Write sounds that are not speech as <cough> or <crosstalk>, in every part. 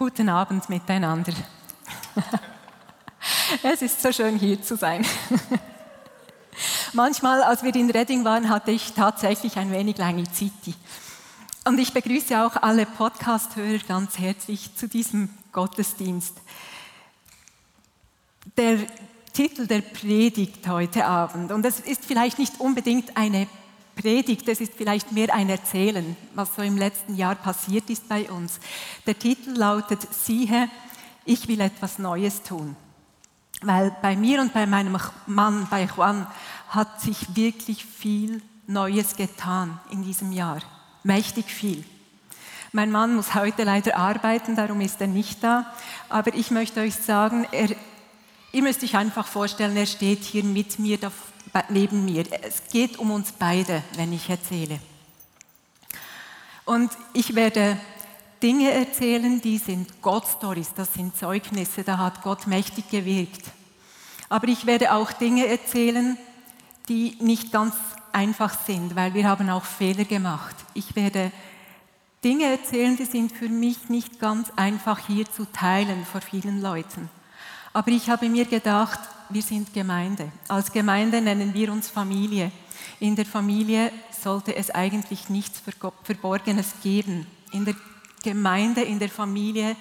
Guten Abend miteinander. <laughs> Es ist so schön hier zu sein. <laughs> Manchmal, als wir in Reading waren, hatte ich tatsächlich ein wenig Langiziti. Und ich begrüße auch alle Podcast-Hörer ganz herzlich zu diesem Gottesdienst. Der Titel der Predigt heute Abend, und es ist vielleicht nicht unbedingt eine Predigt, es ist vielleicht mehr ein Erzählen, was so im letzten Jahr passiert ist bei uns. Der Titel lautet, siehe, ich will etwas Neues tun. Weil bei mir und bei meinem Mann, bei Juan, hat sich wirklich viel Neues getan in diesem Jahr. Mächtig viel. Mein Mann muss heute leider arbeiten, darum ist er nicht da. Aber ich möchte euch sagen, er, ihr müsst euch einfach vorstellen, er steht hier mit mir, neben mir. Es geht um uns beide, wenn ich erzähle. Und ich werde Dinge erzählen, die sind Gott-Stories, das sind Zeugnisse, da hat Gott mächtig gewirkt. Aber ich werde auch Dinge erzählen, die nicht ganz einfach sind, weil wir haben auch Fehler gemacht. Ich werde Dinge erzählen, die sind für mich nicht ganz einfach hier zu teilen vor vielen Leuten. Aber ich habe mir gedacht, wir sind Gemeinde. Als Gemeinde nennen wir uns Familie. In der Familie sollte es eigentlich nichts Verborgenes geben. In der Gemeinde, in der Familie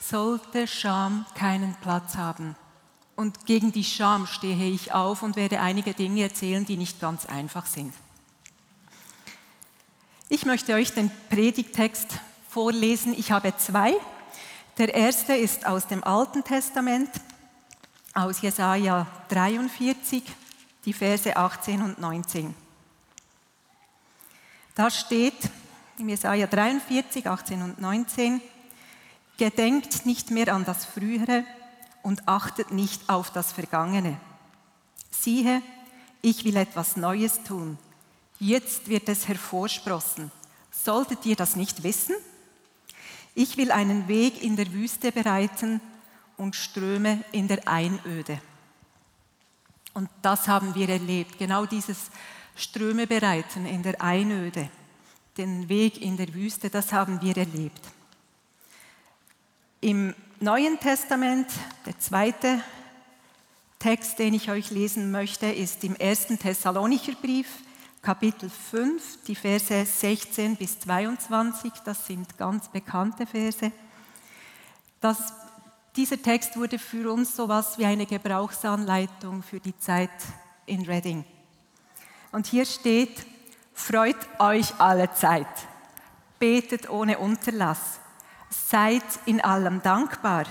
sollte Scham keinen Platz haben. Und gegen die Scham stehe ich auf und werde einige Dinge erzählen, die nicht ganz einfach sind. Ich möchte euch den Predigtext vorlesen. Ich habe zwei. Der erste ist aus dem Alten Testament, aus Jesaja 43, die Verse 18 und 19. Da steht in Jesaja 43, 18 und 19: Gedenkt nicht mehr an das Frühere und achtet nicht auf das Vergangene. Siehe, ich will etwas Neues tun. Jetzt wird es hervorsprossen. Solltet ihr das nicht wissen? Ich will einen Weg in der Wüste bereiten und Ströme in der Einöde. Und das haben wir erlebt, genau dieses Ströme bereiten in der Einöde, den Weg in der Wüste, das haben wir erlebt. Im Neuen Testament, der zweite Text, den ich euch lesen möchte, ist im ersten Thessalonicher Brief, Kapitel 5, die Verse 16 bis 22. Das sind ganz bekannte Verse. Das, dieser Text wurde für uns so etwas wie eine Gebrauchsanleitung für die Zeit in Reading. Und hier steht, freut euch alle Zeit, betet ohne Unterlass Seid in allem dankbar,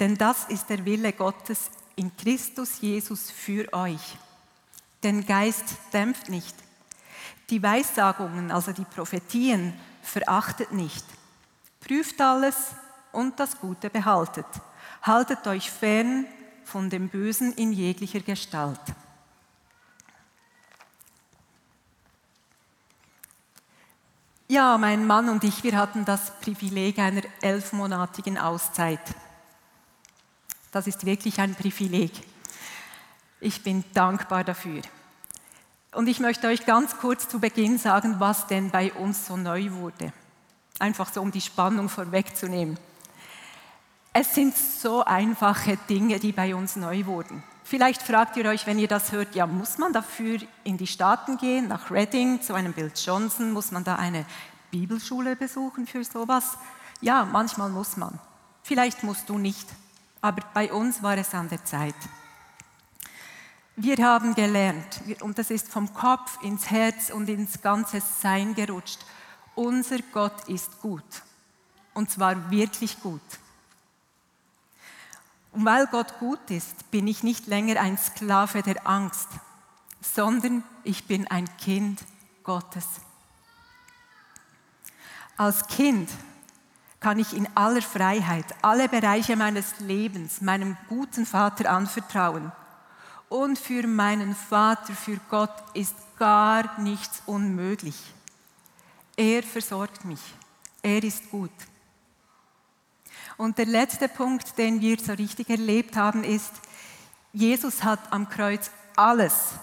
denn das ist der Wille Gottes in Christus Jesus für euch. Den Geist dämpft nicht. Die Weissagungen, also die Prophetien, verachtet nicht. Prüft alles und das Gute behaltet. Haltet euch fern von dem Bösen in jeglicher Gestalt. Ja, mein Mann und ich, wir hatten das Privileg einer elfmonatigen Auszeit. Das ist wirklich ein Privileg. Ich bin dankbar dafür. Und ich möchte euch ganz kurz zu Beginn sagen, was denn bei uns so neu wurde. Einfach so, um die Spannung vorwegzunehmen. Es sind so einfache Dinge, die bei uns neu wurden. Vielleicht fragt ihr euch, wenn ihr das hört, ja, muss man dafür in die Staaten gehen, nach Reading, zu einem Bill Johnson? Muss man da eine Bibelschule besuchen für sowas? Ja, manchmal muss man. Vielleicht musst du nicht. Aber bei uns war es an der Zeit. Wir haben gelernt, und das ist vom Kopf ins Herz und ins ganze Sein gerutscht, unser Gott ist gut. Und zwar wirklich gut. Und weil Gott gut ist, bin ich nicht länger ein Sklave der Angst, sondern ich bin ein Kind Gottes. Als Kind kann ich in aller Freiheit alle Bereiche meines Lebens meinem guten Vater anvertrauen. Und für meinen Vater, für Gott ist gar nichts unmöglich. Er versorgt mich. Er ist gut. Und der letzte Punkt, den wir so richtig erlebt haben, ist, Jesus hat am Kreuz alles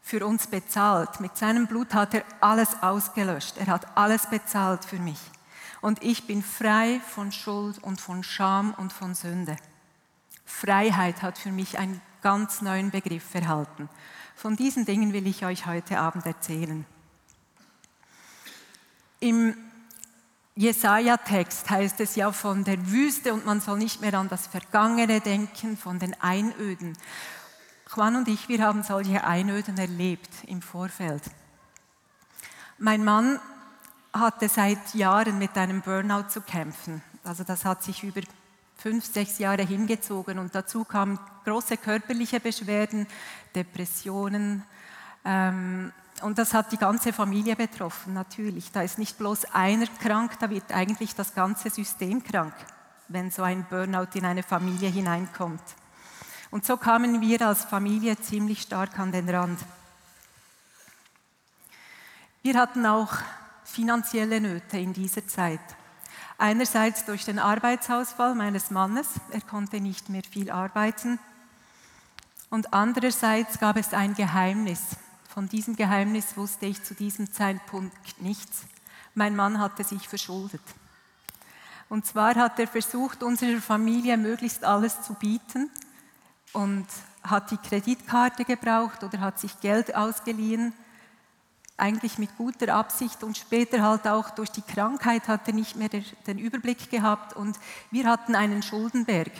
für uns bezahlt. Mit seinem Blut hat er alles ausgelöscht. Er hat alles bezahlt für mich. Und ich bin frei von Schuld und von Scham und von Sünde. Freiheit hat für mich einen ganz neuen Begriff erhalten. Von diesen Dingen will ich euch heute Abend erzählen. Im Jesaja-Text heißt es ja von der Wüste und man soll nicht mehr an das Vergangene denken, von den Einöden. Juan und ich, wir haben solche Einöden erlebt im Vorfeld. Mein Mann hatte seit Jahren mit einem Burnout zu kämpfen. Also das hat sich über fünf, sechs Jahre hingezogen und dazu kamen große körperliche Beschwerden, Depressionen. Ähm, und das hat die ganze Familie betroffen, natürlich. Da ist nicht bloß einer krank, da wird eigentlich das ganze System krank, wenn so ein Burnout in eine Familie hineinkommt. Und so kamen wir als Familie ziemlich stark an den Rand. Wir hatten auch finanzielle Nöte in dieser Zeit. Einerseits durch den Arbeitsausfall meines Mannes, er konnte nicht mehr viel arbeiten. Und andererseits gab es ein Geheimnis. Von diesem Geheimnis wusste ich zu diesem Zeitpunkt nichts. Mein Mann hatte sich verschuldet. Und zwar hat er versucht, unserer Familie möglichst alles zu bieten und hat die Kreditkarte gebraucht oder hat sich Geld ausgeliehen eigentlich mit guter Absicht und später halt auch durch die Krankheit hat er nicht mehr den Überblick gehabt und wir hatten einen Schuldenberg,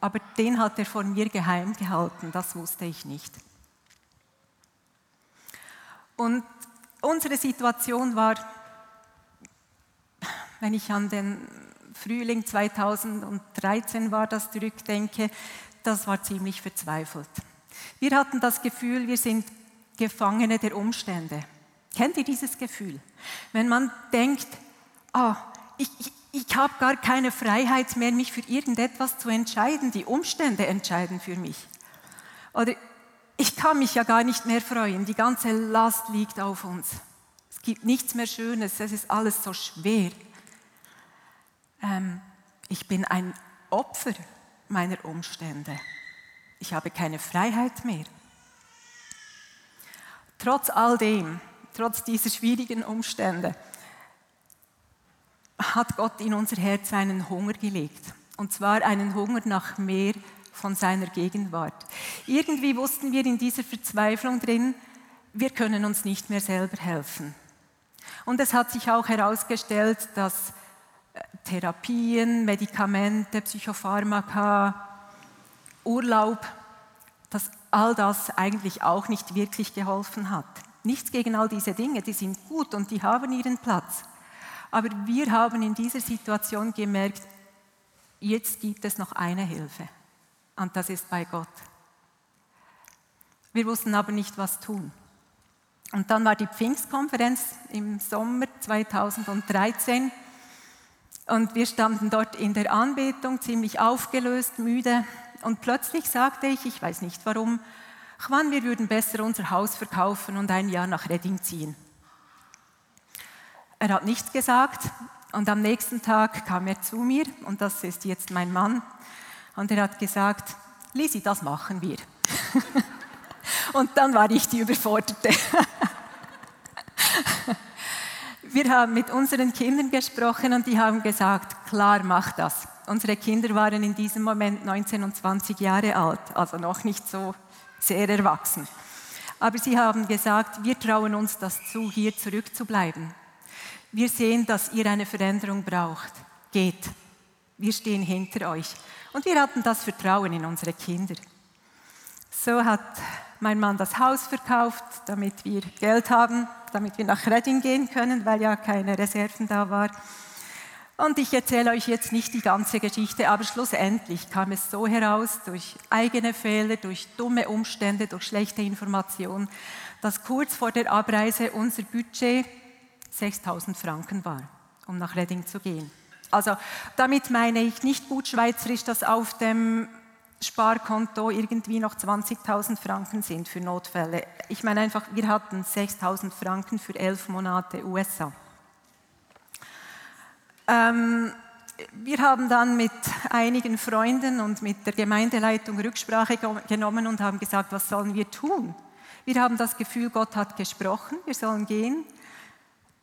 aber den hat er von mir geheim gehalten, das wusste ich nicht. Und unsere Situation war, wenn ich an den Frühling 2013 war, das zurückdenke, das war ziemlich verzweifelt. Wir hatten das Gefühl, wir sind Gefangene der Umstände. Kennt ihr dieses Gefühl? Wenn man denkt, ah, ich, ich, ich habe gar keine Freiheit mehr, mich für irgendetwas zu entscheiden, die Umstände entscheiden für mich. Oder ich kann mich ja gar nicht mehr freuen, die ganze Last liegt auf uns. Es gibt nichts mehr Schönes, es ist alles so schwer. Ähm, ich bin ein Opfer meiner Umstände. Ich habe keine Freiheit mehr. Trotz all dem trotz dieser schwierigen Umstände, hat Gott in unser Herz einen Hunger gelegt. Und zwar einen Hunger nach mehr von seiner Gegenwart. Irgendwie wussten wir in dieser Verzweiflung drin, wir können uns nicht mehr selber helfen. Und es hat sich auch herausgestellt, dass äh, Therapien, Medikamente, Psychopharmaka, Urlaub, dass all das eigentlich auch nicht wirklich geholfen hat. Nichts gegen all diese Dinge, die sind gut und die haben ihren Platz. Aber wir haben in dieser Situation gemerkt, jetzt gibt es noch eine Hilfe und das ist bei Gott. Wir wussten aber nicht, was tun. Und dann war die Pfingstkonferenz im Sommer 2013 und wir standen dort in der Anbetung, ziemlich aufgelöst, müde und plötzlich sagte ich, ich weiß nicht warum, Juan, wir würden besser unser Haus verkaufen und ein Jahr nach Redding ziehen. Er hat nichts gesagt und am nächsten Tag kam er zu mir und das ist jetzt mein Mann und er hat gesagt, Lisi, das machen wir. <laughs> und dann war ich die Überforderte. <laughs> wir haben mit unseren Kindern gesprochen und die haben gesagt, klar, mach das. Unsere Kinder waren in diesem Moment 19 und 20 Jahre alt, also noch nicht so sehr erwachsen. Aber sie haben gesagt, wir trauen uns das zu, hier zurückzubleiben. Wir sehen, dass ihr eine Veränderung braucht. Geht. Wir stehen hinter euch. Und wir hatten das Vertrauen in unsere Kinder. So hat mein Mann das Haus verkauft, damit wir Geld haben, damit wir nach Redding gehen können, weil ja keine Reserven da waren. Und ich erzähle euch jetzt nicht die ganze Geschichte, aber schlussendlich kam es so heraus, durch eigene Fehler, durch dumme Umstände, durch schlechte Informationen, dass kurz vor der Abreise unser Budget 6000 Franken war, um nach Redding zu gehen. Also damit meine ich nicht gut schweizerisch, dass auf dem Sparkonto irgendwie noch 20.000 Franken sind für Notfälle. Ich meine einfach, wir hatten 6.000 Franken für elf Monate USA. Ähm, wir haben dann mit einigen Freunden und mit der Gemeindeleitung Rücksprache genommen und haben gesagt, was sollen wir tun? Wir haben das Gefühl, Gott hat gesprochen, wir sollen gehen.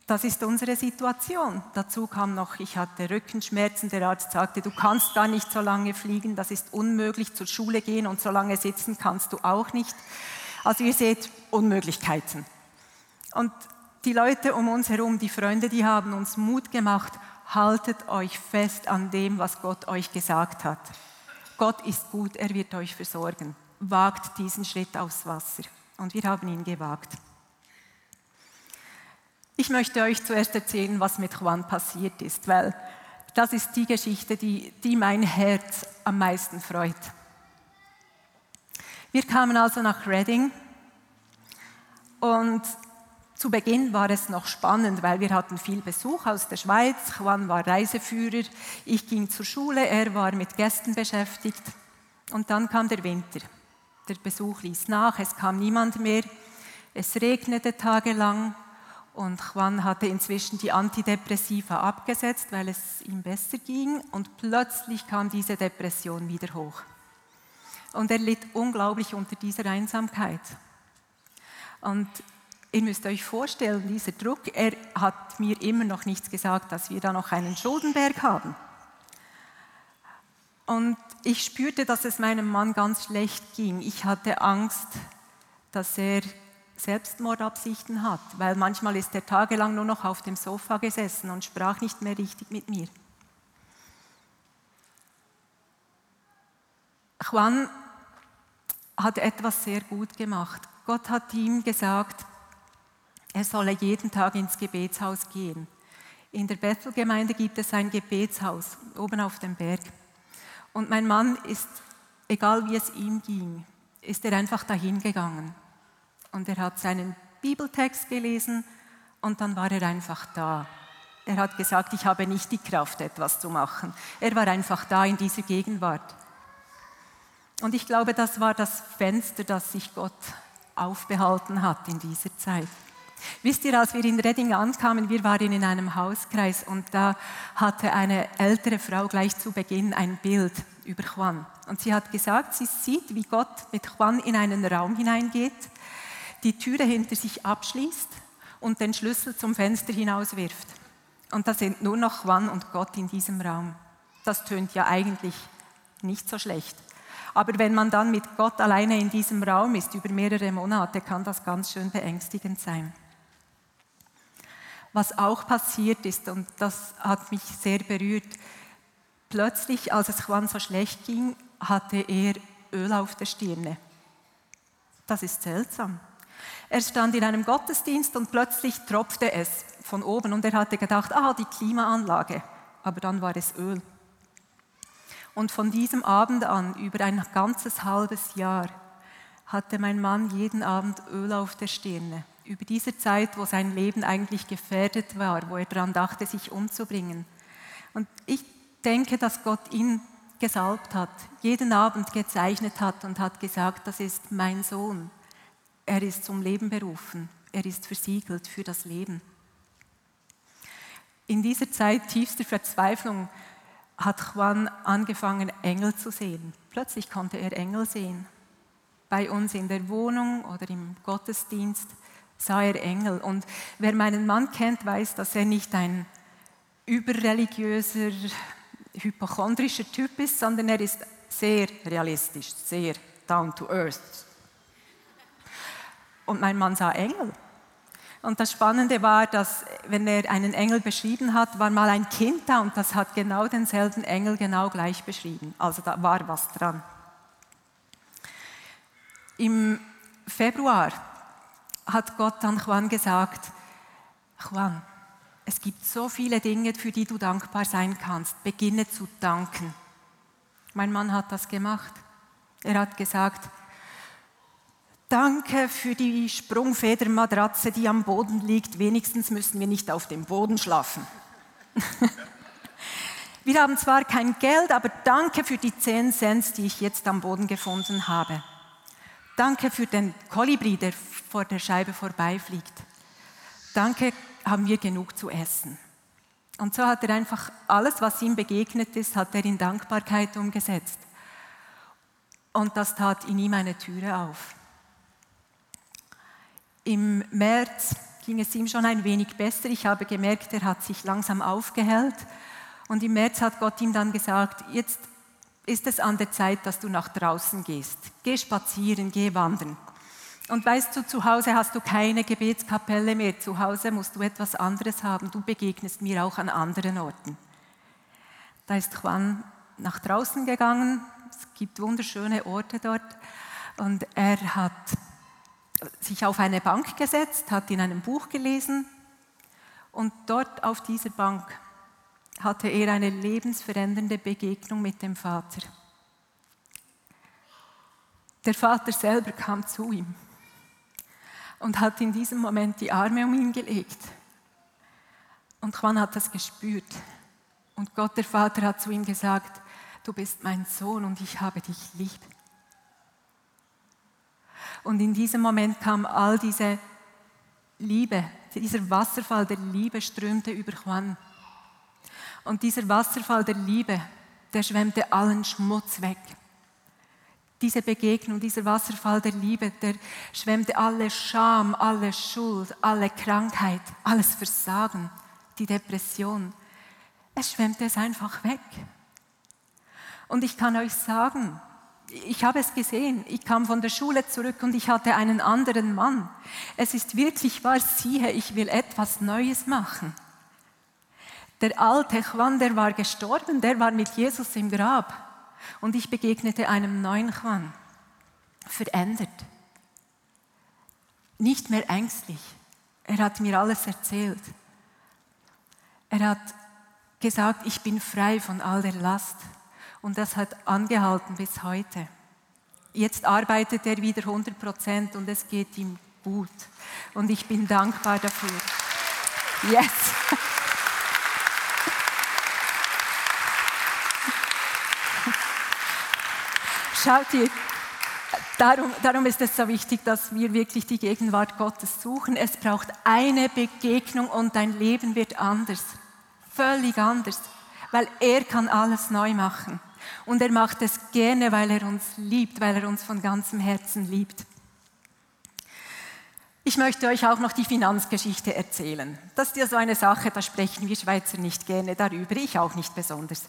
Das ist unsere Situation. Dazu kam noch, ich hatte Rückenschmerzen. Der Arzt sagte, du kannst gar nicht so lange fliegen, das ist unmöglich, zur Schule gehen und so lange sitzen kannst du auch nicht. Also ihr seht Unmöglichkeiten. Und die Leute um uns herum, die Freunde, die haben uns Mut gemacht, haltet euch fest an dem, was Gott euch gesagt hat. Gott ist gut, er wird euch versorgen. Wagt diesen Schritt aufs Wasser. Und wir haben ihn gewagt. Ich möchte euch zuerst erzählen, was mit Juan passiert ist, weil das ist die Geschichte, die, die mein Herz am meisten freut. Wir kamen also nach Reading und zu Beginn war es noch spannend, weil wir hatten viel Besuch aus der Schweiz. Juan war Reiseführer, ich ging zur Schule, er war mit Gästen beschäftigt. Und dann kam der Winter. Der Besuch ließ nach, es kam niemand mehr. Es regnete tagelang und Juan hatte inzwischen die Antidepressiva abgesetzt, weil es ihm besser ging. Und plötzlich kam diese Depression wieder hoch. Und er litt unglaublich unter dieser Einsamkeit. Und Ihr müsst euch vorstellen, dieser Druck, er hat mir immer noch nichts gesagt, dass wir da noch einen Schuldenberg haben. Und ich spürte, dass es meinem Mann ganz schlecht ging. Ich hatte Angst, dass er Selbstmordabsichten hat, weil manchmal ist er tagelang nur noch auf dem Sofa gesessen und sprach nicht mehr richtig mit mir. Juan hat etwas sehr gut gemacht. Gott hat ihm gesagt, er solle jeden Tag ins Gebetshaus gehen. In der Bethel-Gemeinde gibt es ein Gebetshaus oben auf dem Berg. Und mein Mann ist, egal wie es ihm ging, ist er einfach dahin gegangen. Und er hat seinen Bibeltext gelesen und dann war er einfach da. Er hat gesagt, ich habe nicht die Kraft, etwas zu machen. Er war einfach da in dieser Gegenwart. Und ich glaube, das war das Fenster, das sich Gott aufbehalten hat in dieser Zeit. Wisst ihr, als wir in Redding ankamen, wir waren in einem Hauskreis und da hatte eine ältere Frau gleich zu Beginn ein Bild über Juan. Und sie hat gesagt, sie sieht, wie Gott mit Juan in einen Raum hineingeht, die Türe hinter sich abschließt und den Schlüssel zum Fenster hinauswirft. Und da sind nur noch Juan und Gott in diesem Raum. Das tönt ja eigentlich nicht so schlecht. Aber wenn man dann mit Gott alleine in diesem Raum ist, über mehrere Monate, kann das ganz schön beängstigend sein. Was auch passiert ist, und das hat mich sehr berührt, plötzlich, als es Juan so schlecht ging, hatte er Öl auf der Stirne. Das ist seltsam. Er stand in einem Gottesdienst und plötzlich tropfte es von oben und er hatte gedacht, ah, die Klimaanlage. Aber dann war es Öl. Und von diesem Abend an, über ein ganzes halbes Jahr, hatte mein Mann jeden Abend Öl auf der Stirne über diese Zeit, wo sein Leben eigentlich gefährdet war, wo er daran dachte, sich umzubringen. Und ich denke, dass Gott ihn gesalbt hat, jeden Abend gezeichnet hat und hat gesagt, das ist mein Sohn. Er ist zum Leben berufen. Er ist versiegelt für das Leben. In dieser Zeit tiefster Verzweiflung hat Juan angefangen, Engel zu sehen. Plötzlich konnte er Engel sehen. Bei uns in der Wohnung oder im Gottesdienst sah er Engel. Und wer meinen Mann kennt, weiß, dass er nicht ein überreligiöser, hypochondrischer Typ ist, sondern er ist sehr realistisch, sehr down to earth. Und mein Mann sah Engel. Und das Spannende war, dass wenn er einen Engel beschrieben hat, war mal ein Kind da und das hat genau denselben Engel genau gleich beschrieben. Also da war was dran. Im Februar hat Gott dann Juan gesagt, Juan, es gibt so viele Dinge, für die du dankbar sein kannst. Beginne zu danken. Mein Mann hat das gemacht. Er hat gesagt, danke für die Sprungfedermatratze, die am Boden liegt. Wenigstens müssen wir nicht auf dem Boden schlafen. <laughs> wir haben zwar kein Geld, aber danke für die 10 Cent, die ich jetzt am Boden gefunden habe. Danke für den Kolibri, der vor der Scheibe vorbeifliegt. Danke, haben wir genug zu essen. Und so hat er einfach alles, was ihm begegnet ist, hat er in Dankbarkeit umgesetzt. Und das tat in ihm eine Türe auf. Im März ging es ihm schon ein wenig besser. Ich habe gemerkt, er hat sich langsam aufgehellt. Und im März hat Gott ihm dann gesagt, jetzt ist es an der Zeit, dass du nach draußen gehst. Geh spazieren, geh wandern. Und weißt du, zu Hause hast du keine Gebetskapelle mehr. Zu Hause musst du etwas anderes haben. Du begegnest mir auch an anderen Orten. Da ist Juan nach draußen gegangen. Es gibt wunderschöne Orte dort. Und er hat sich auf eine Bank gesetzt, hat in einem Buch gelesen. Und dort auf dieser Bank hatte er eine lebensverändernde Begegnung mit dem Vater. Der Vater selber kam zu ihm und hat in diesem Moment die Arme um ihn gelegt. Und Juan hat das gespürt. Und Gott, der Vater, hat zu ihm gesagt, du bist mein Sohn und ich habe dich lieb. Und in diesem Moment kam all diese Liebe, dieser Wasserfall der Liebe strömte über Juan. Und dieser Wasserfall der Liebe, der schwemmte allen Schmutz weg. Diese Begegnung, dieser Wasserfall der Liebe, der schwemmte alle Scham, alle Schuld, alle Krankheit, alles Versagen, die Depression. Es schwemmte es einfach weg. Und ich kann euch sagen, ich habe es gesehen, ich kam von der Schule zurück und ich hatte einen anderen Mann. Es ist wirklich wahr, siehe, ich will etwas Neues machen. Der alte Juan, der war gestorben, der war mit Jesus im Grab. Und ich begegnete einem neuen Juan, verändert, nicht mehr ängstlich. Er hat mir alles erzählt. Er hat gesagt, ich bin frei von all der Last. Und das hat angehalten bis heute. Jetzt arbeitet er wieder 100 Prozent und es geht ihm gut. Und ich bin dankbar dafür. Yes! <laughs> Schaut ihr, darum, darum ist es so wichtig, dass wir wirklich die Gegenwart Gottes suchen. Es braucht eine Begegnung und dein Leben wird anders. Völlig anders. Weil er kann alles neu machen. Und er macht es gerne, weil er uns liebt, weil er uns von ganzem Herzen liebt. Ich möchte euch auch noch die Finanzgeschichte erzählen. Das ist ja so eine Sache, da sprechen wir Schweizer nicht gerne darüber, ich auch nicht besonders.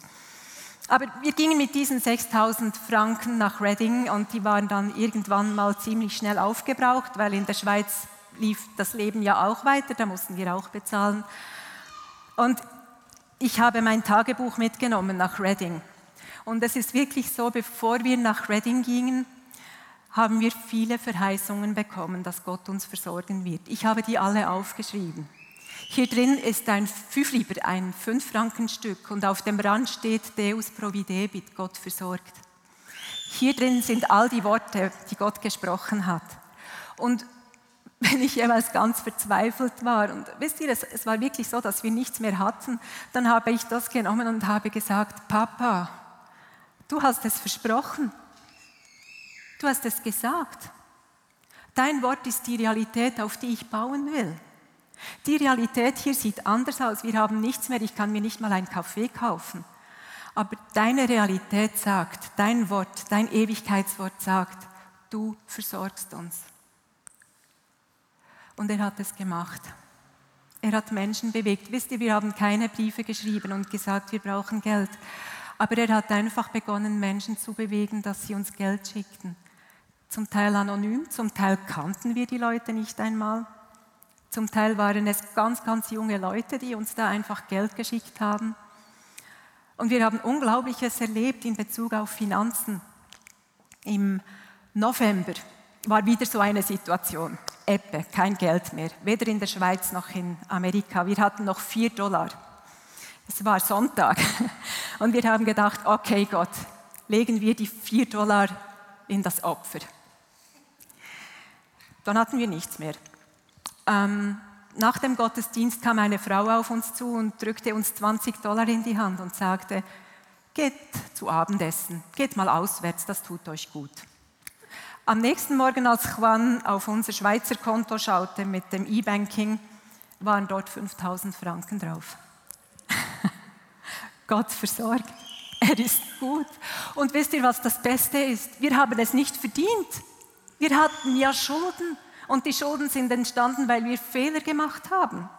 Aber wir gingen mit diesen 6000 Franken nach Reading und die waren dann irgendwann mal ziemlich schnell aufgebraucht, weil in der Schweiz lief das Leben ja auch weiter, da mussten wir auch bezahlen. Und ich habe mein Tagebuch mitgenommen nach Reading. Und es ist wirklich so, bevor wir nach Reading gingen, haben wir viele Verheißungen bekommen, dass Gott uns versorgen wird. Ich habe die alle aufgeschrieben. Hier drin ist ein Fünfliber, ein Fünf-Frankenstück und auf dem Rand steht Deus providebit, Gott versorgt. Hier drin sind all die Worte, die Gott gesprochen hat. Und wenn ich jemals ganz verzweifelt war, und wisst ihr, es, es war wirklich so, dass wir nichts mehr hatten, dann habe ich das genommen und habe gesagt, Papa, du hast es versprochen. Du hast es gesagt. Dein Wort ist die Realität, auf die ich bauen will. Die Realität hier sieht anders aus. Wir haben nichts mehr. Ich kann mir nicht mal einen Kaffee kaufen. Aber deine Realität sagt, dein Wort, dein Ewigkeitswort sagt, du versorgst uns. Und er hat es gemacht. Er hat Menschen bewegt. Wisst ihr, wir haben keine Briefe geschrieben und gesagt, wir brauchen Geld. Aber er hat einfach begonnen, Menschen zu bewegen, dass sie uns Geld schickten. Zum Teil anonym, zum Teil kannten wir die Leute nicht einmal. Zum Teil waren es ganz, ganz junge Leute, die uns da einfach Geld geschickt haben. Und wir haben Unglaubliches erlebt in Bezug auf Finanzen. Im November war wieder so eine Situation. Eppe, kein Geld mehr, weder in der Schweiz noch in Amerika. Wir hatten noch vier Dollar. Es war Sonntag und wir haben gedacht, okay Gott, legen wir die vier Dollar in das Opfer. Dann hatten wir nichts mehr. Ähm, nach dem Gottesdienst kam eine Frau auf uns zu und drückte uns 20 Dollar in die Hand und sagte, geht zu Abendessen, geht mal auswärts, das tut euch gut. Am nächsten Morgen, als Juan auf unser Schweizer Konto schaute mit dem E-Banking, waren dort 5000 Franken drauf. <laughs> Gott versorgt. Er ist gut. Und wisst ihr, was das Beste ist? Wir haben es nicht verdient. Wir hatten ja Schulden. Und die Schulden sind entstanden, weil wir Fehler gemacht haben.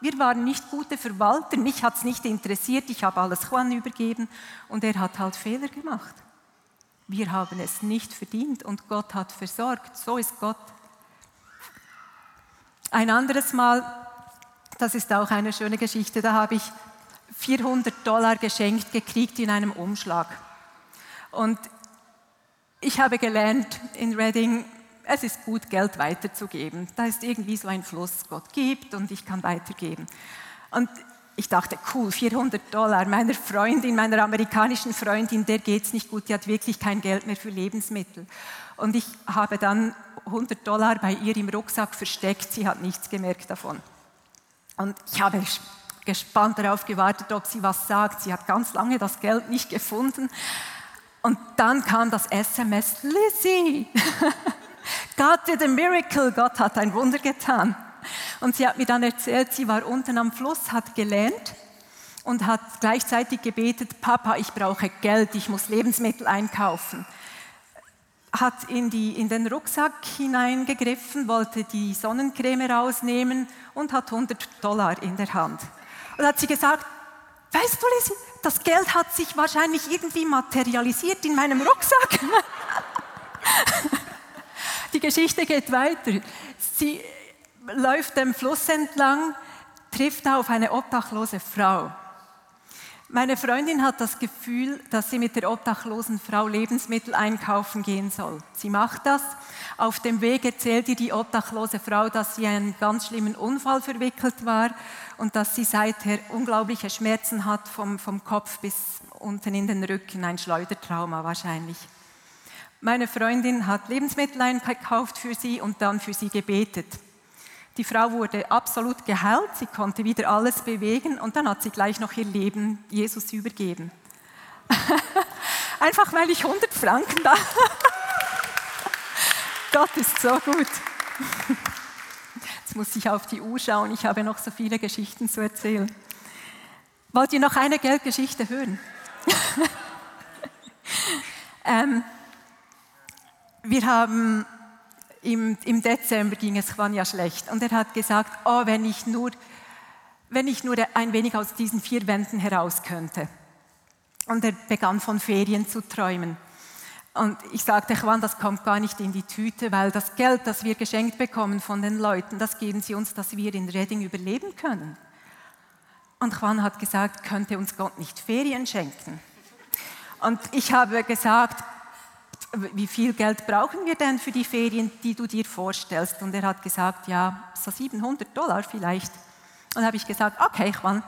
Wir waren nicht gute Verwalter, mich hat es nicht interessiert, ich habe alles Juan übergeben und er hat halt Fehler gemacht. Wir haben es nicht verdient und Gott hat versorgt. So ist Gott. Ein anderes Mal, das ist auch eine schöne Geschichte, da habe ich 400 Dollar geschenkt gekriegt in einem Umschlag. Und ich habe gelernt in Reading, es ist gut, Geld weiterzugeben. Da ist irgendwie so ein Fluss, Gott gibt und ich kann weitergeben. Und ich dachte, cool, 400 Dollar. Meiner Freundin, meiner amerikanischen Freundin, der geht es nicht gut, die hat wirklich kein Geld mehr für Lebensmittel. Und ich habe dann 100 Dollar bei ihr im Rucksack versteckt, sie hat nichts gemerkt davon. Und ich habe gespannt darauf gewartet, ob sie was sagt. Sie hat ganz lange das Geld nicht gefunden. Und dann kam das SMS, Lizzie, <laughs> God did a miracle, Gott hat ein Wunder getan. Und sie hat mir dann erzählt, sie war unten am Fluss, hat gelernt und hat gleichzeitig gebetet, Papa, ich brauche Geld, ich muss Lebensmittel einkaufen. Hat in, die, in den Rucksack hineingegriffen, wollte die Sonnencreme rausnehmen und hat 100 Dollar in der Hand. Und hat sie gesagt, weißt du, Lizzie, das Geld hat sich wahrscheinlich irgendwie materialisiert in meinem Rucksack. <laughs> Die Geschichte geht weiter. Sie läuft dem Fluss entlang, trifft auf eine obdachlose Frau. Meine Freundin hat das Gefühl, dass sie mit der obdachlosen Frau Lebensmittel einkaufen gehen soll. Sie macht das. Auf dem Weg erzählt ihr die obdachlose Frau, dass sie einen ganz schlimmen Unfall verwickelt war und dass sie seither unglaubliche Schmerzen hat vom, vom Kopf bis unten in den Rücken, ein Schleudertrauma wahrscheinlich. Meine Freundin hat Lebensmittel eingekauft für sie und dann für sie gebetet. Die Frau wurde absolut geheilt, sie konnte wieder alles bewegen und dann hat sie gleich noch ihr Leben Jesus übergeben. <laughs> Einfach weil ich 100 Franken da. <laughs> Gott ist so gut. Jetzt muss ich auf die Uhr schauen, ich habe noch so viele Geschichten zu erzählen. Wollt ihr noch eine Geldgeschichte hören? <laughs> ähm, wir haben im, im Dezember ging es Juan ja schlecht und er hat gesagt, oh, wenn ich nur, wenn ich nur ein wenig aus diesen vier Wänden heraus könnte. Und er begann von Ferien zu träumen. Und ich sagte, Juan, das kommt gar nicht in die Tüte, weil das Geld, das wir geschenkt bekommen von den Leuten, das geben sie uns, dass wir in Redding überleben können. Und Juan hat gesagt, könnte uns Gott nicht Ferien schenken? Und ich habe gesagt, wie viel Geld brauchen wir denn für die Ferien, die du dir vorstellst? Und er hat gesagt, ja, so 700 Dollar vielleicht. Und dann habe ich gesagt, okay, Juan,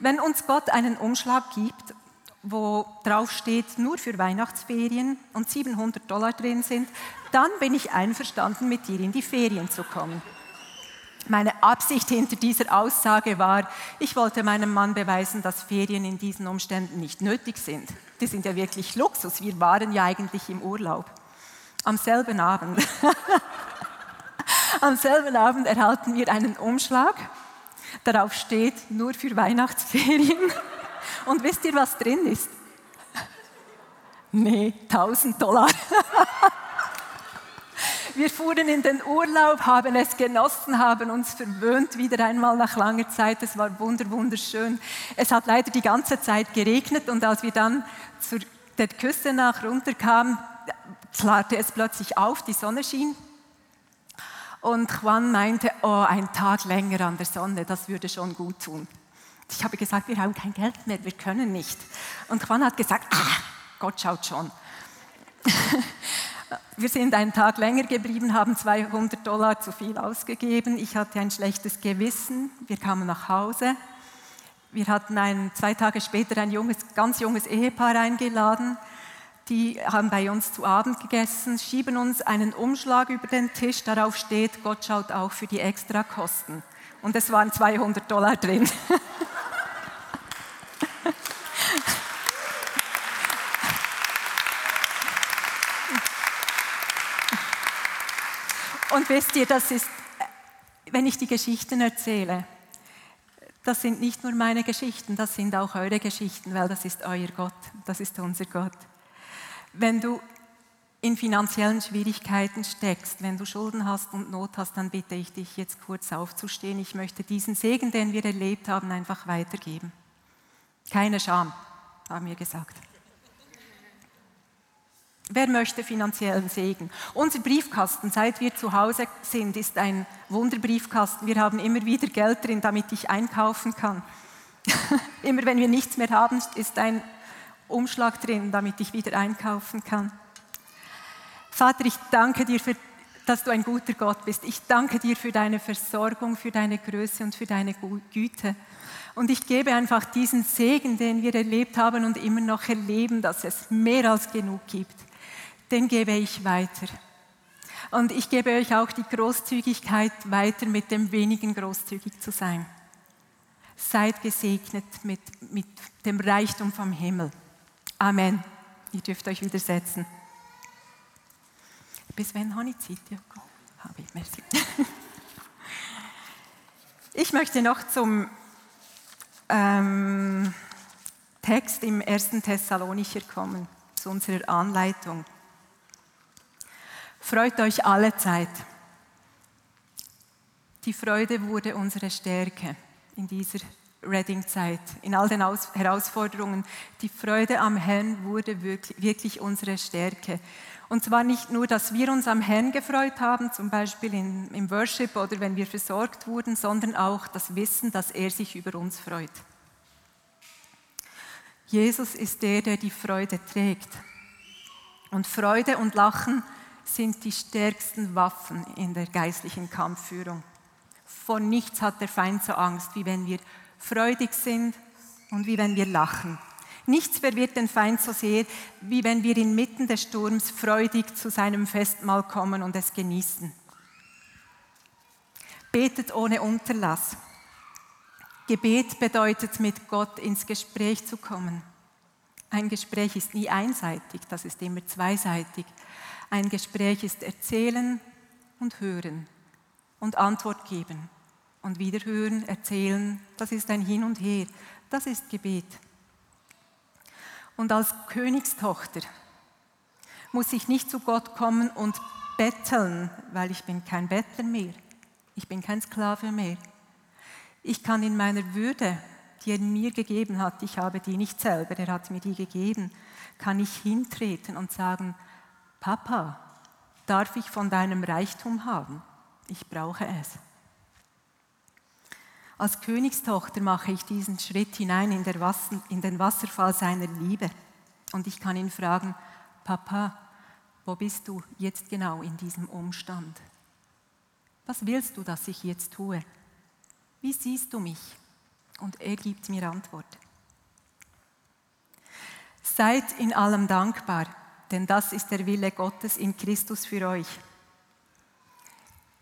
wenn uns Gott einen Umschlag gibt, wo drauf steht, nur für Weihnachtsferien und 700 Dollar drin sind, dann bin ich einverstanden, mit dir in die Ferien zu kommen. Meine Absicht hinter dieser Aussage war, ich wollte meinem Mann beweisen, dass Ferien in diesen Umständen nicht nötig sind. Die sind ja wirklich Luxus. Wir waren ja eigentlich im Urlaub. Am selben Abend, <laughs> am selben Abend erhalten wir einen Umschlag. Darauf steht nur für Weihnachtsferien. <laughs> Und wisst ihr, was drin ist? <laughs> Nee, 1000 Dollar. Wir fuhren in den Urlaub, haben es genossen, haben uns verwöhnt, wieder einmal nach langer Zeit. Es war wunderschön. Es hat leider die ganze Zeit geregnet und als wir dann zur der Küste nach runterkamen, klarte es plötzlich auf, die Sonne schien. Und Juan meinte, oh, ein Tag länger an der Sonne, das würde schon gut tun. Ich habe gesagt, wir haben kein Geld mehr, wir können nicht. Und Juan hat gesagt, ah, Gott schaut schon. <laughs> Wir sind einen Tag länger geblieben, haben 200 Dollar zu viel ausgegeben. Ich hatte ein schlechtes Gewissen. Wir kamen nach Hause. Wir hatten ein, zwei Tage später ein junges, ganz junges Ehepaar eingeladen. Die haben bei uns zu Abend gegessen, schieben uns einen Umschlag über den Tisch. Darauf steht, Gott schaut auch für die Extrakosten. Und es waren 200 Dollar drin. <laughs> Und wisst ihr, das ist, wenn ich die Geschichten erzähle, das sind nicht nur meine Geschichten, das sind auch eure Geschichten, weil das ist euer Gott, das ist unser Gott. Wenn du in finanziellen Schwierigkeiten steckst, wenn du Schulden hast und Not hast, dann bitte ich dich jetzt kurz aufzustehen. Ich möchte diesen Segen, den wir erlebt haben, einfach weitergeben. Keine Scham, haben wir gesagt. Wer möchte finanziellen Segen? Unser Briefkasten, seit wir zu Hause sind, ist ein Wunderbriefkasten. Wir haben immer wieder Geld drin, damit ich einkaufen kann. <laughs> immer wenn wir nichts mehr haben, ist ein Umschlag drin, damit ich wieder einkaufen kann. Vater, ich danke dir, für, dass du ein guter Gott bist. Ich danke dir für deine Versorgung, für deine Größe und für deine Güte. Und ich gebe einfach diesen Segen, den wir erlebt haben und immer noch erleben, dass es mehr als genug gibt, den gebe ich weiter. Und ich gebe euch auch die Großzügigkeit weiter, mit dem wenigen großzügig zu sein. Seid gesegnet mit, mit dem Reichtum vom Himmel. Amen. Ihr dürft euch wieder setzen. Bis wann habe ich? Habe ich, merci. <laughs> Ich möchte noch zum ähm, Text im 1. Thessalonicher kommen, zu unserer Anleitung. Freut euch alle Zeit. Die Freude wurde unsere Stärke in dieser Reading-Zeit, in all den Aus Herausforderungen. Die Freude am Herrn wurde wirklich, wirklich unsere Stärke. Und zwar nicht nur, dass wir uns am Herrn gefreut haben, zum Beispiel in, im Worship oder wenn wir versorgt wurden, sondern auch das Wissen, dass er sich über uns freut. Jesus ist der, der die Freude trägt. Und Freude und Lachen sind die stärksten Waffen in der geistlichen Kampfführung. Von nichts hat der Feind so Angst, wie wenn wir freudig sind und wie wenn wir lachen. Nichts verwirrt den Feind so sehr, wie wenn wir inmitten des Sturms freudig zu seinem Festmahl kommen und es genießen. Betet ohne Unterlass. Gebet bedeutet, mit Gott ins Gespräch zu kommen. Ein Gespräch ist nie einseitig, das ist immer zweiseitig. Ein Gespräch ist erzählen und hören und Antwort geben und wieder hören, erzählen. Das ist ein Hin und Her. Das ist Gebet. Und als Königstochter muss ich nicht zu Gott kommen und betteln, weil ich bin kein Bettler mehr. Ich bin kein Sklave mehr. Ich kann in meiner Würde, die er mir gegeben hat, ich habe die nicht selber, er hat mir die gegeben, kann ich hintreten und sagen, Papa, darf ich von deinem Reichtum haben? Ich brauche es. Als Königstochter mache ich diesen Schritt hinein in, Wasser, in, den Wasserfall seiner Liebe. Und ich kann ihn fragen, Papa, wo bist du jetzt genau in diesem Umstand? Was willst du, dass ich jetzt tue? Wie siehst du mich? Und er gibt mir Antwort. Seid in allem dankbar, denn das ist der Wille Gottes in Christus für euch.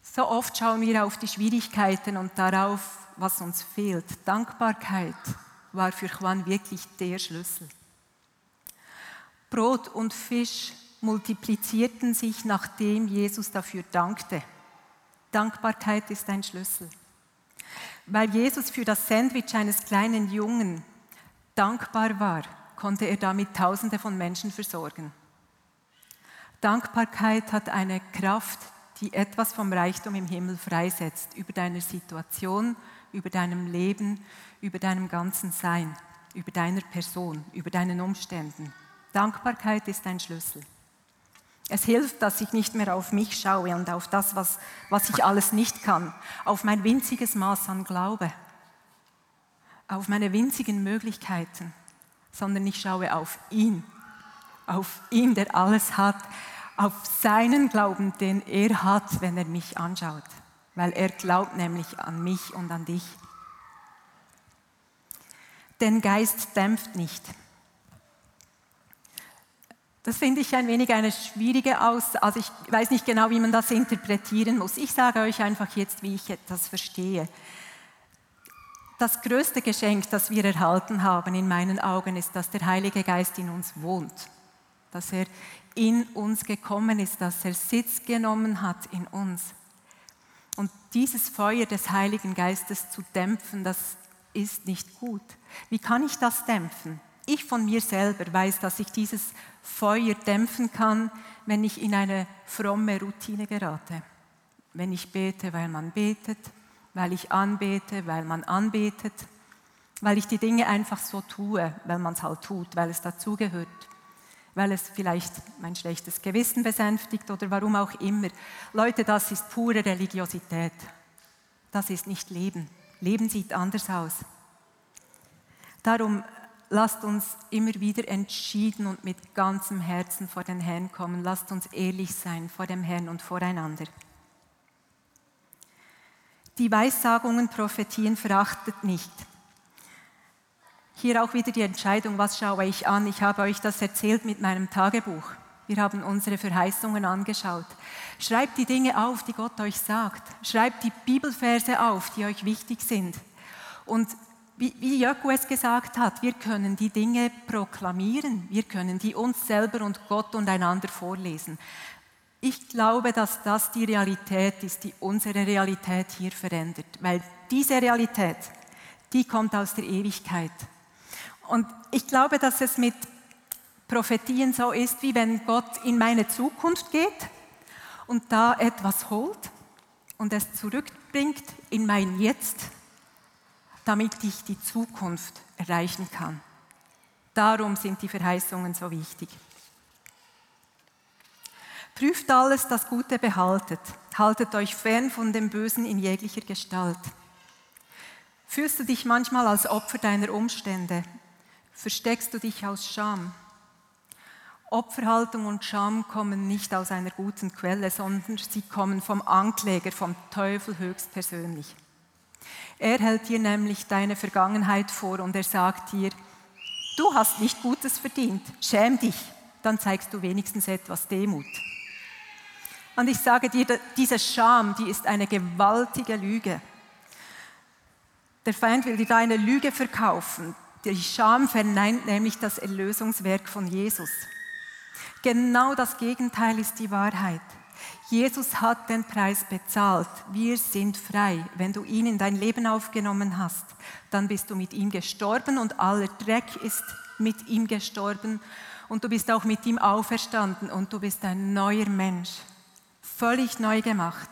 So oft schauen wir auf die Schwierigkeiten und darauf, was uns fehlt. Dankbarkeit war für Juan wirklich der Schlüssel. Brot und Fisch multiplizierten sich, nachdem Jesus dafür dankte. Dankbarkeit ist ein Schlüssel. Weil Jesus für das Sandwich eines kleinen Jungen dankbar war, konnte er damit Tausende von Menschen versorgen. Dankbarkeit hat eine Kraft, die etwas vom Reichtum im Himmel freisetzt, über deine Situation, über deinem Leben, über deinem ganzen Sein, über deiner Person, über deinen Umständen. Dankbarkeit ist ein Schlüssel. Es hilft, dass ich nicht mehr auf mich schaue und auf das, was, was ich alles nicht kann, auf mein winziges Maß an Glaube, auf meine winzigen Möglichkeiten, sondern ich schaue auf ihn, auf ihn, der alles hat, auf seinen Glauben, den er hat, wenn er mich anschaut, weil er glaubt nämlich an mich und an dich. Den Geist dämpft nicht. Das finde ich ein wenig eine schwierige Aus. Also ich weiß nicht genau, wie man das interpretieren muss. Ich sage euch einfach jetzt, wie ich das verstehe. Das größte Geschenk, das wir erhalten haben in meinen Augen, ist, dass der Heilige Geist in uns wohnt. Dass er in uns gekommen ist, dass er Sitz genommen hat in uns. Und dieses Feuer des Heiligen Geistes zu dämpfen, das ist nicht gut. Wie kann ich das dämpfen? Ich von mir selber weiß, dass ich dieses Feuer dämpfen kann, wenn ich in eine fromme Routine gerate. Wenn ich bete, weil man betet, weil ich anbete, weil man anbetet, weil ich die Dinge einfach so tue, weil man es halt tut, weil es dazugehört, weil es vielleicht mein schlechtes Gewissen besänftigt oder warum auch immer. Leute, das ist pure Religiosität. Das ist nicht Leben. Leben sieht anders aus. Darum lasst uns immer wieder entschieden und mit ganzem Herzen vor den Herrn kommen. Lasst uns ehrlich sein vor dem Herrn und voreinander. Die Weissagungen, Prophetien verachtet nicht. Hier auch wieder die Entscheidung, was schaue ich an. Ich habe euch das erzählt mit meinem Tagebuch. Wir haben unsere Verheißungen angeschaut. Schreibt die Dinge auf, die Gott euch sagt. Schreibt die Bibelverse auf, die euch wichtig sind. Und wie, wie Jöku es gesagt hat, wir können die Dinge proklamieren. Wir können die uns selber und Gott und einander vorlesen. Ich glaube, dass das die Realität ist, die unsere Realität hier verändert. Weil diese Realität, die kommt aus der Ewigkeit. Und ich glaube, dass es mit Prophetien so ist, wie wenn Gott in meine Zukunft geht und da etwas holt und es zurückbringt in mein Jetzt, damit ich die Zukunft erreichen kann. Darum sind die Verheißungen so wichtig. Prüft alles, das Gute behaltet. Haltet euch fern von dem Bösen in jeglicher Gestalt. Fühlst du dich manchmal als Opfer deiner Umstände? Versteckst du dich aus Scham. Opferhaltung und Scham kommen nicht aus einer guten Quelle, sondern sie kommen vom Ankläger, vom Teufel höchstpersönlich. Er hält dir nämlich deine Vergangenheit vor und er sagt dir, du hast nicht Gutes verdient, schäm dich, dann zeigst du wenigstens etwas Demut. Und ich sage dir, diese Scham, die ist eine gewaltige Lüge. Der Feind will dir deine Lüge verkaufen. Die Scham verneint nämlich das Erlösungswerk von Jesus. Genau das Gegenteil ist die Wahrheit. Jesus hat den Preis bezahlt. Wir sind frei. Wenn du ihn in dein Leben aufgenommen hast, dann bist du mit ihm gestorben und aller Dreck ist mit ihm gestorben und du bist auch mit ihm auferstanden und du bist ein neuer Mensch. Völlig neu gemacht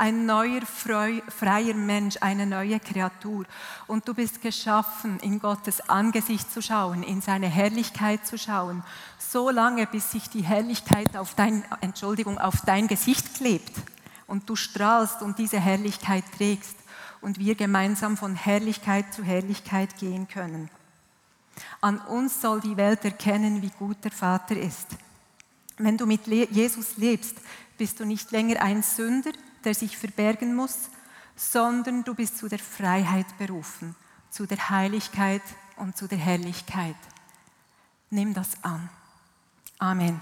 ein neuer, freier Mensch, eine neue Kreatur. Und du bist geschaffen, in Gottes Angesicht zu schauen, in seine Herrlichkeit zu schauen, so lange, bis sich die Herrlichkeit auf dein, Entschuldigung, auf dein Gesicht klebt und du strahlst und diese Herrlichkeit trägst und wir gemeinsam von Herrlichkeit zu Herrlichkeit gehen können. An uns soll die Welt erkennen, wie gut der Vater ist. Wenn du mit Jesus lebst, bist du nicht länger ein Sünder, der sich verbergen muss, sondern du bist zu der Freiheit berufen, zu der Heiligkeit und zu der Herrlichkeit. Nimm das an. Amen.